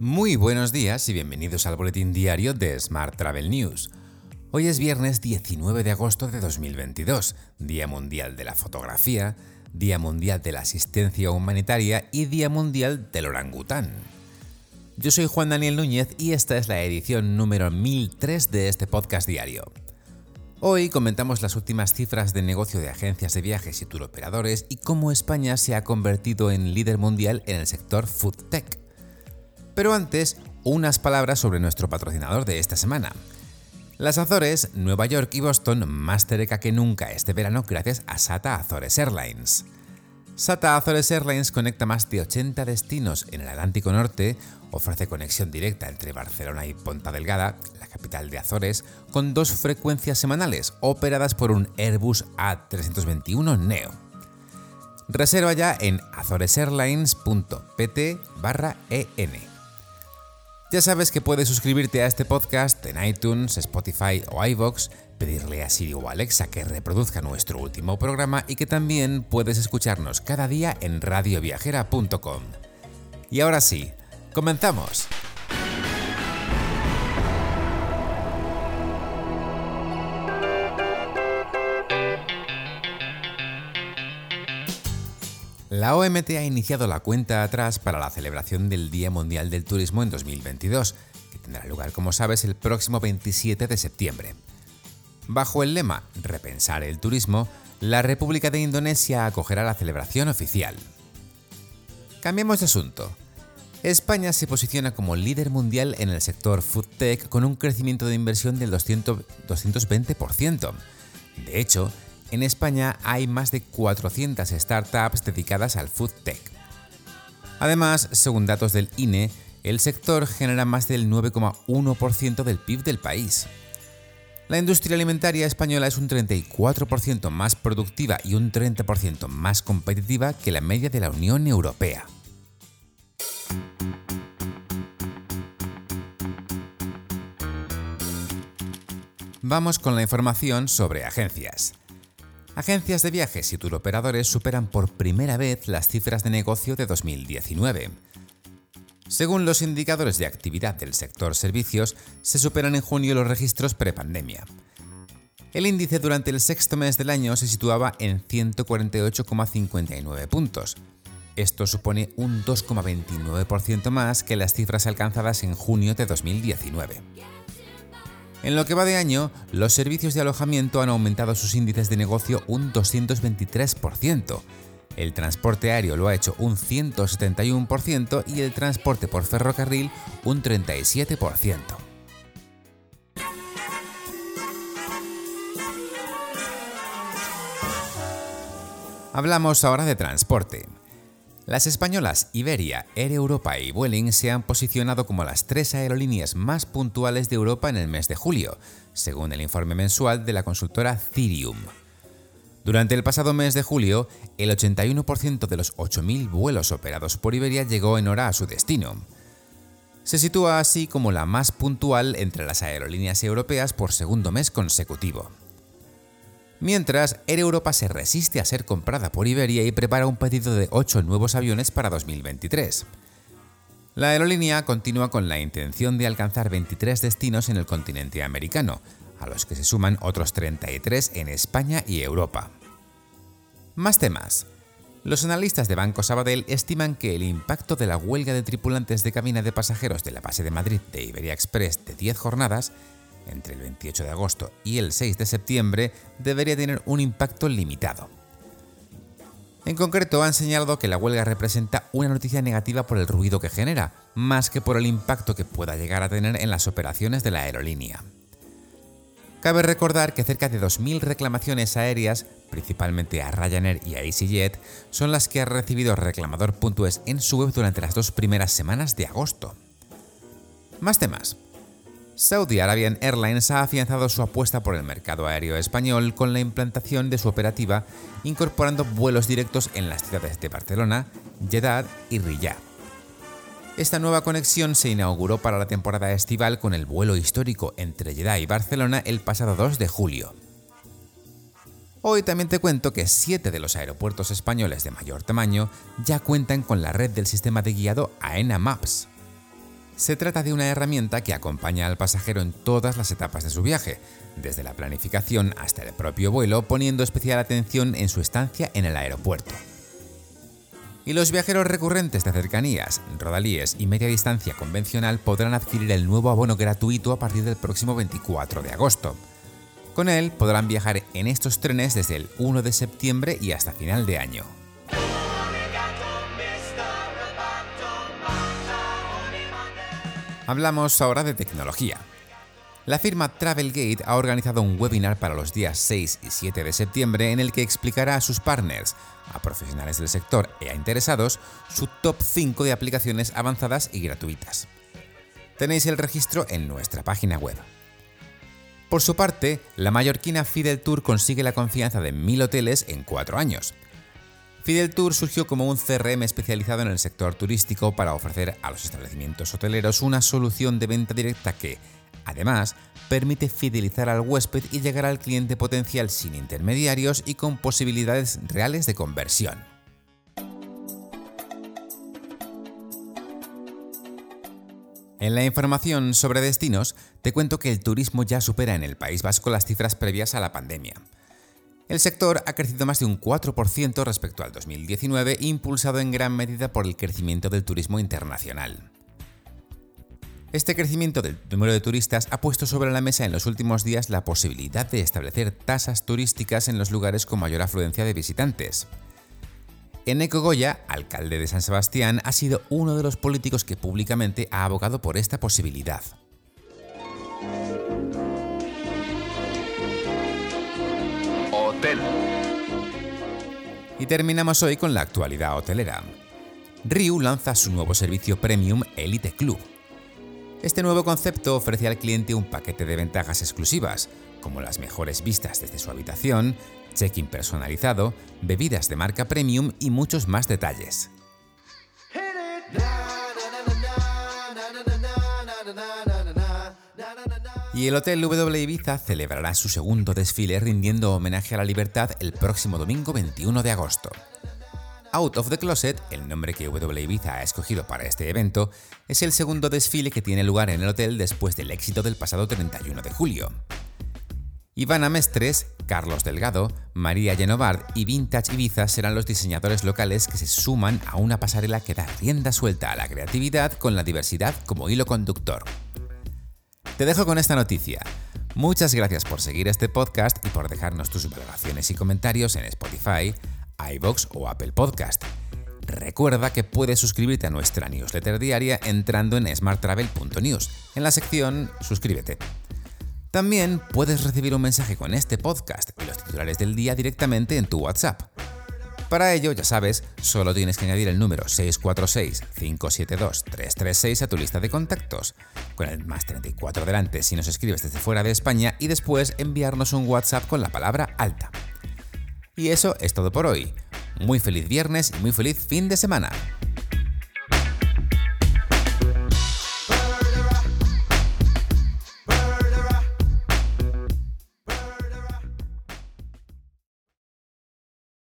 Muy buenos días y bienvenidos al boletín diario de Smart Travel News. Hoy es viernes 19 de agosto de 2022, Día Mundial de la Fotografía, Día Mundial de la Asistencia Humanitaria y Día Mundial del Orangután. Yo soy Juan Daniel Núñez y esta es la edición número 1003 de este podcast diario. Hoy comentamos las últimas cifras de negocio de agencias de viajes y turoperadores y cómo España se ha convertido en líder mundial en el sector food tech. Pero antes, unas palabras sobre nuestro patrocinador de esta semana. Las Azores, Nueva York y Boston más cerca que nunca este verano gracias a SATA Azores Airlines. SATA Azores Airlines conecta más de 80 destinos en el Atlántico Norte, ofrece conexión directa entre Barcelona y Ponta Delgada, la capital de Azores, con dos frecuencias semanales operadas por un Airbus A321 Neo. Reserva ya en azoresairlines.pt en. Ya sabes que puedes suscribirte a este podcast en iTunes, Spotify o iVoox, pedirle a Siri o Alexa que reproduzca nuestro último programa y que también puedes escucharnos cada día en radioviajera.com. Y ahora sí, comenzamos. La OMT ha iniciado la cuenta atrás para la celebración del Día Mundial del Turismo en 2022, que tendrá lugar, como sabes, el próximo 27 de septiembre. Bajo el lema Repensar el turismo, la República de Indonesia acogerá la celebración oficial. Cambiemos de asunto. España se posiciona como líder mundial en el sector food tech con un crecimiento de inversión del 200, 220%. De hecho, en España hay más de 400 startups dedicadas al food tech. Además, según datos del INE, el sector genera más del 9,1% del PIB del país. La industria alimentaria española es un 34% más productiva y un 30% más competitiva que la media de la Unión Europea. Vamos con la información sobre agencias. Agencias de viajes y turoperadores superan por primera vez las cifras de negocio de 2019. Según los indicadores de actividad del sector servicios, se superan en junio los registros prepandemia. El índice durante el sexto mes del año se situaba en 148,59 puntos. Esto supone un 2,29% más que las cifras alcanzadas en junio de 2019. En lo que va de año, los servicios de alojamiento han aumentado sus índices de negocio un 223%. El transporte aéreo lo ha hecho un 171% y el transporte por ferrocarril un 37%. Hablamos ahora de transporte. Las españolas Iberia, Air Europa y Vueling se han posicionado como las tres aerolíneas más puntuales de Europa en el mes de julio, según el informe mensual de la consultora Cirium. Durante el pasado mes de julio, el 81% de los 8.000 vuelos operados por Iberia llegó en hora a su destino. Se sitúa así como la más puntual entre las aerolíneas europeas por segundo mes consecutivo. Mientras, Air Europa se resiste a ser comprada por Iberia y prepara un pedido de 8 nuevos aviones para 2023. La aerolínea continúa con la intención de alcanzar 23 destinos en el continente americano, a los que se suman otros 33 en España y Europa. Más temas. Los analistas de Banco Sabadell estiman que el impacto de la huelga de tripulantes de cabina de pasajeros de la base de Madrid de Iberia Express de 10 jornadas entre el 28 de agosto y el 6 de septiembre debería tener un impacto limitado. En concreto, han señalado que la huelga representa una noticia negativa por el ruido que genera, más que por el impacto que pueda llegar a tener en las operaciones de la aerolínea. Cabe recordar que cerca de 2.000 reclamaciones aéreas, principalmente a Ryanair y a EasyJet, son las que ha recibido reclamador.es en su web durante las dos primeras semanas de agosto. Más temas. Saudi Arabian Airlines ha afianzado su apuesta por el mercado aéreo español con la implantación de su operativa, incorporando vuelos directos en las ciudades de Barcelona, Jeddah y Riyadh. Esta nueva conexión se inauguró para la temporada estival con el vuelo histórico entre Jeddah y Barcelona el pasado 2 de julio. Hoy también te cuento que siete de los aeropuertos españoles de mayor tamaño ya cuentan con la red del sistema de guiado AENA Maps. Se trata de una herramienta que acompaña al pasajero en todas las etapas de su viaje, desde la planificación hasta el propio vuelo, poniendo especial atención en su estancia en el aeropuerto. Y los viajeros recurrentes de cercanías, rodalíes y media distancia convencional podrán adquirir el nuevo abono gratuito a partir del próximo 24 de agosto. Con él podrán viajar en estos trenes desde el 1 de septiembre y hasta final de año. Hablamos ahora de tecnología. La firma Travelgate ha organizado un webinar para los días 6 y 7 de septiembre en el que explicará a sus partners, a profesionales del sector y a interesados su top 5 de aplicaciones avanzadas y gratuitas. Tenéis el registro en nuestra página web. Por su parte, la mallorquina Fidel Tour consigue la confianza de mil hoteles en cuatro años. Fidel Tour surgió como un CRM especializado en el sector turístico para ofrecer a los establecimientos hoteleros una solución de venta directa que, además, permite fidelizar al huésped y llegar al cliente potencial sin intermediarios y con posibilidades reales de conversión. En la información sobre destinos, te cuento que el turismo ya supera en el País Vasco las cifras previas a la pandemia. El sector ha crecido más de un 4% respecto al 2019, impulsado en gran medida por el crecimiento del turismo internacional. Este crecimiento del número de turistas ha puesto sobre la mesa en los últimos días la posibilidad de establecer tasas turísticas en los lugares con mayor afluencia de visitantes. Eneco Goya, alcalde de San Sebastián, ha sido uno de los políticos que públicamente ha abogado por esta posibilidad. Terminamos hoy con la actualidad hotelera. Riu lanza su nuevo servicio premium Elite Club. Este nuevo concepto ofrece al cliente un paquete de ventajas exclusivas, como las mejores vistas desde su habitación, check-in personalizado, bebidas de marca premium y muchos más detalles. Y el Hotel W Ibiza celebrará su segundo desfile rindiendo homenaje a la libertad el próximo domingo 21 de agosto. Out of the Closet, el nombre que W Ibiza ha escogido para este evento, es el segundo desfile que tiene lugar en el hotel después del éxito del pasado 31 de julio. Ivana Mestres, Carlos Delgado, María Genovard y Vintage Ibiza serán los diseñadores locales que se suman a una pasarela que da rienda suelta a la creatividad con la diversidad como hilo conductor. Te dejo con esta noticia. Muchas gracias por seguir este podcast y por dejarnos tus valoraciones y comentarios en Spotify, iBox o Apple Podcast. Recuerda que puedes suscribirte a nuestra newsletter diaria entrando en smarttravel.news, en la sección Suscríbete. También puedes recibir un mensaje con este podcast y los titulares del día directamente en tu WhatsApp. Para ello, ya sabes, solo tienes que añadir el número 646-572-336 a tu lista de contactos, con el más 34 delante si nos escribes desde fuera de España y después enviarnos un WhatsApp con la palabra alta. Y eso es todo por hoy. Muy feliz viernes y muy feliz fin de semana.